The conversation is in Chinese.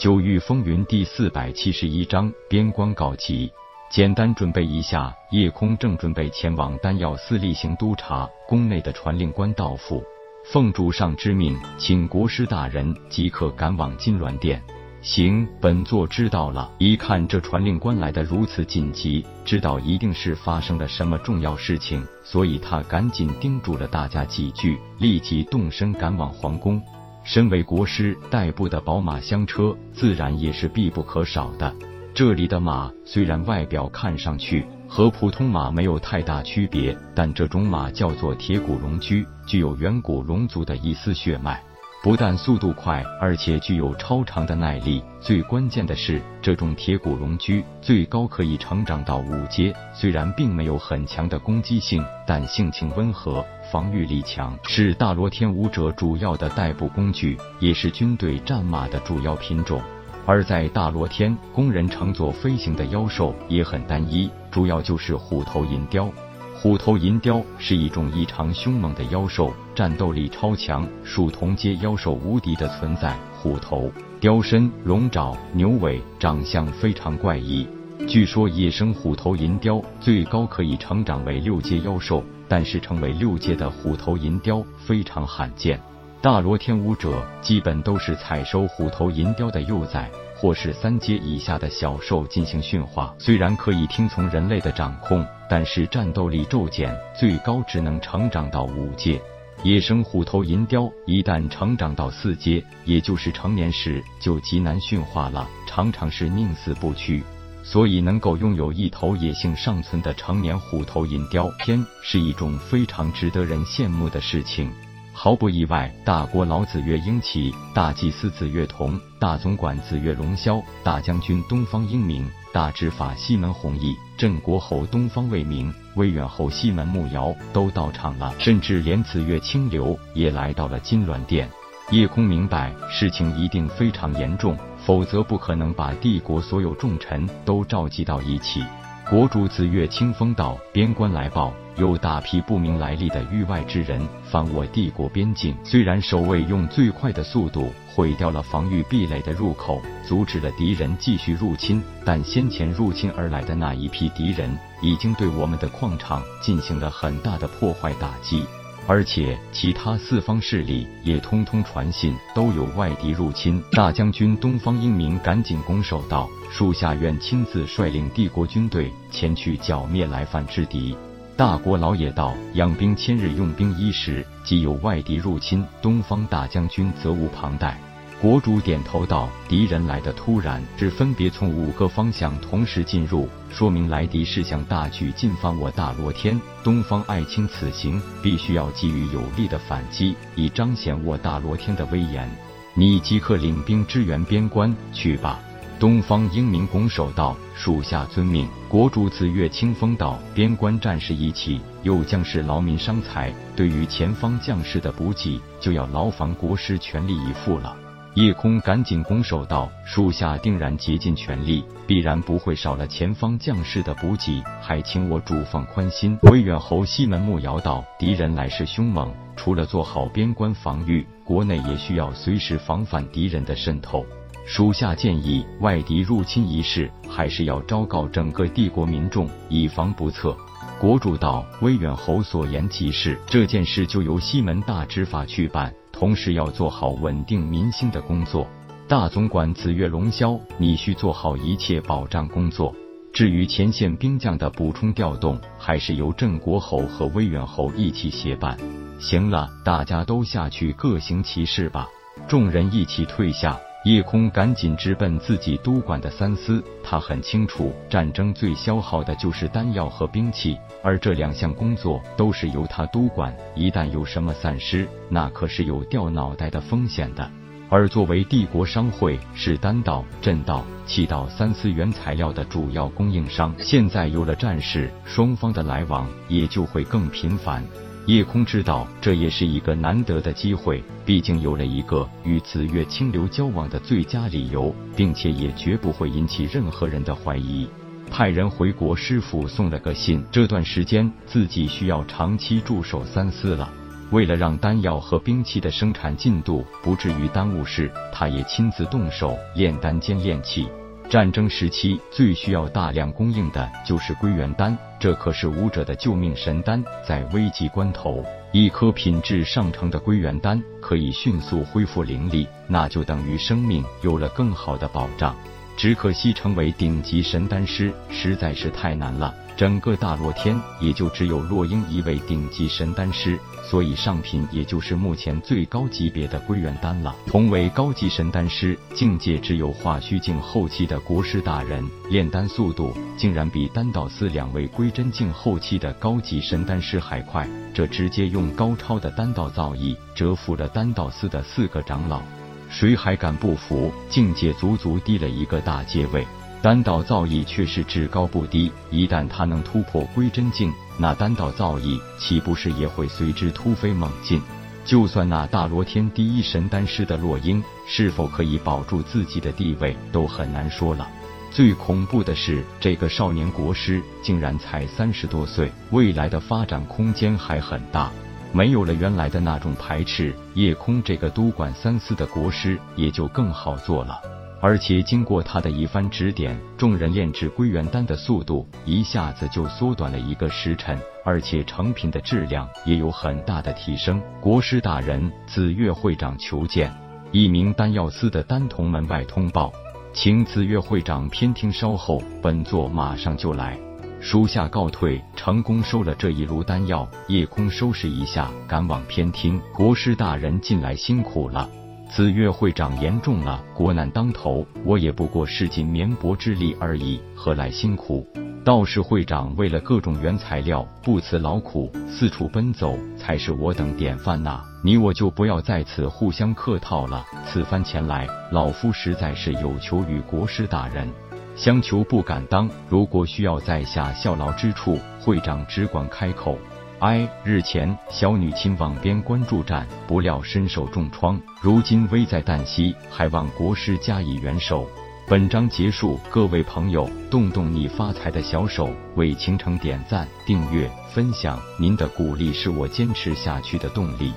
九域风云第四百七十一章边关告急。简单准备一下，夜空正准备前往丹药司例行督察宫内的传令官到府，奉主上之命，请国师大人即刻赶往金銮殿。行，本座知道了。一看这传令官来的如此紧急，知道一定是发生了什么重要事情，所以他赶紧叮嘱了大家几句，立即动身赶往皇宫。身为国师，代步的宝马香车自然也是必不可少的。这里的马虽然外表看上去和普通马没有太大区别，但这种马叫做铁骨龙驹，具有远古龙族的一丝血脉。不但速度快，而且具有超长的耐力。最关键的是，这种铁骨龙驹最高可以成长到五阶。虽然并没有很强的攻击性，但性情温和，防御力强，是大罗天武者主要的代步工具，也是军队战马的主要品种。而在大罗天，工人乘坐飞行的妖兽也很单一，主要就是虎头银雕。虎头银雕是一种异常凶猛的妖兽，战斗力超强，属同阶妖兽无敌的存在。虎头雕身、龙爪、牛尾，长相非常怪异。据说野生虎头银雕最高可以成长为六阶妖兽，但是成为六阶的虎头银雕非常罕见。大罗天武者基本都是采收虎头银雕的幼崽，或是三阶以下的小兽进行驯化。虽然可以听从人类的掌控，但是战斗力骤减，最高只能成长到五阶。野生虎头银雕一旦成长到四阶，也就是成年时，就极难驯化了，常常是宁死不屈。所以，能够拥有一头野性尚存的成年虎头银雕，天是一种非常值得人羡慕的事情。毫不意外，大国老子岳英奇、大祭司子岳同、大总管子岳龙霄、大将军东方英明、大执法西门弘毅、镇国侯东方未明、威远侯西门穆瑶都到场了，甚至连紫月清流也来到了金銮殿。叶空明白事情一定非常严重，否则不可能把帝国所有重臣都召集到一起。国主紫月清风道：“边关来报，有大批不明来历的域外之人犯我帝国边境。虽然守卫用最快的速度毁掉了防御壁垒的入口，阻止了敌人继续入侵，但先前入侵而来的那一批敌人已经对我们的矿场进行了很大的破坏打击。”而且其他四方势力也通通传信，都有外敌入侵。大将军东方英明赶紧拱手道：“属下愿亲自率领帝国军队前去剿灭来犯之敌。”大国老野道：“养兵千日，用兵一时，即有外敌入侵，东方大将军责无旁贷。”国主点头道：“敌人来的突然，只分别从五个方向同时进入，说明来敌是想大举进犯我大罗天。东方爱卿此行必须要给予有力的反击，以彰显我大罗天的威严。你即刻领兵支援边关去吧。”东方英明拱手道：“属下遵命。”国主子越清风道：“边关战事一起，有将士劳民伤财，对于前方将士的补给，就要劳烦国师全力以赴了。”夜空赶紧拱手道：“属下定然竭尽全力，必然不会少了前方将士的补给，还请我主放宽心。”威远侯西门木瑶道：“敌人来势凶猛，除了做好边关防御，国内也需要随时防范敌人的渗透。属下建议，外敌入侵一事，还是要昭告整个帝国民众，以防不测。”国主道：“威远侯所言极是，这件事就由西门大执法去办。”同时要做好稳定民心的工作。大总管紫月龙霄，你需做好一切保障工作。至于前线兵将的补充调动，还是由镇国侯和威远侯一起协办。行了，大家都下去各行其事吧。众人一起退下，夜空赶紧直奔自己督管的三司。他很清楚，战争最消耗的就是丹药和兵器。而这两项工作都是由他督管，一旦有什么散失，那可是有掉脑袋的风险的。而作为帝国商会是丹道、镇道、气道三司原材料的主要供应商，现在有了战事，双方的来往也就会更频繁。夜空知道这也是一个难得的机会，毕竟有了一个与紫月清流交往的最佳理由，并且也绝不会引起任何人的怀疑。派人回国师傅送了个信，这段时间自己需要长期驻守三司了。为了让丹药和兵器的生产进度不至于耽误事，他也亲自动手炼丹兼炼器。战争时期最需要大量供应的就是归元丹，这可是武者的救命神丹。在危急关头，一颗品质上乘的归元丹可以迅速恢复灵力，那就等于生命有了更好的保障。只可惜成为顶级神丹师实在是太难了。整个大洛天也就只有洛英一位顶级神丹师，所以上品也就是目前最高级别的归元丹了。同为高级神丹师，境界只有化虚境后期的国师大人，炼丹速度竟然比丹道司两位归真境后期的高级神丹师还快，这直接用高超的丹道造诣折服了丹道司的四个长老。谁还敢不服？境界足足低了一个大阶位。丹道造诣却是至高不低，一旦他能突破归真境，那丹道造诣岂不是也会随之突飞猛进？就算那大罗天第一神丹师的洛英是否可以保住自己的地位，都很难说了。最恐怖的是，这个少年国师竟然才三十多岁，未来的发展空间还很大。没有了原来的那种排斥，夜空这个督管三司的国师也就更好做了。而且经过他的一番指点，众人炼制归元丹的速度一下子就缩短了一个时辰，而且成品的质量也有很大的提升。国师大人，紫月会长求见。一名丹药司的丹童门外通报，请紫月会长偏听稍后，本座马上就来。属下告退，成功收了这一炉丹药。夜空收拾一下，赶往偏厅。国师大人近来辛苦了。紫月会长严重了，国难当头，我也不过是尽绵薄之力而已，何来辛苦？道士会长为了各种原材料不辞劳苦，四处奔走，才是我等典范呐！你我就不要在此互相客套了。此番前来，老夫实在是有求于国师大人，相求不敢当。如果需要在下效劳之处，会长只管开口。哀！日前小女亲往边关注战，不料身受重创，如今危在旦夕，还望国师加以援手。本章结束，各位朋友，动动你发财的小手，为倾城点赞、订阅、分享，您的鼓励是我坚持下去的动力。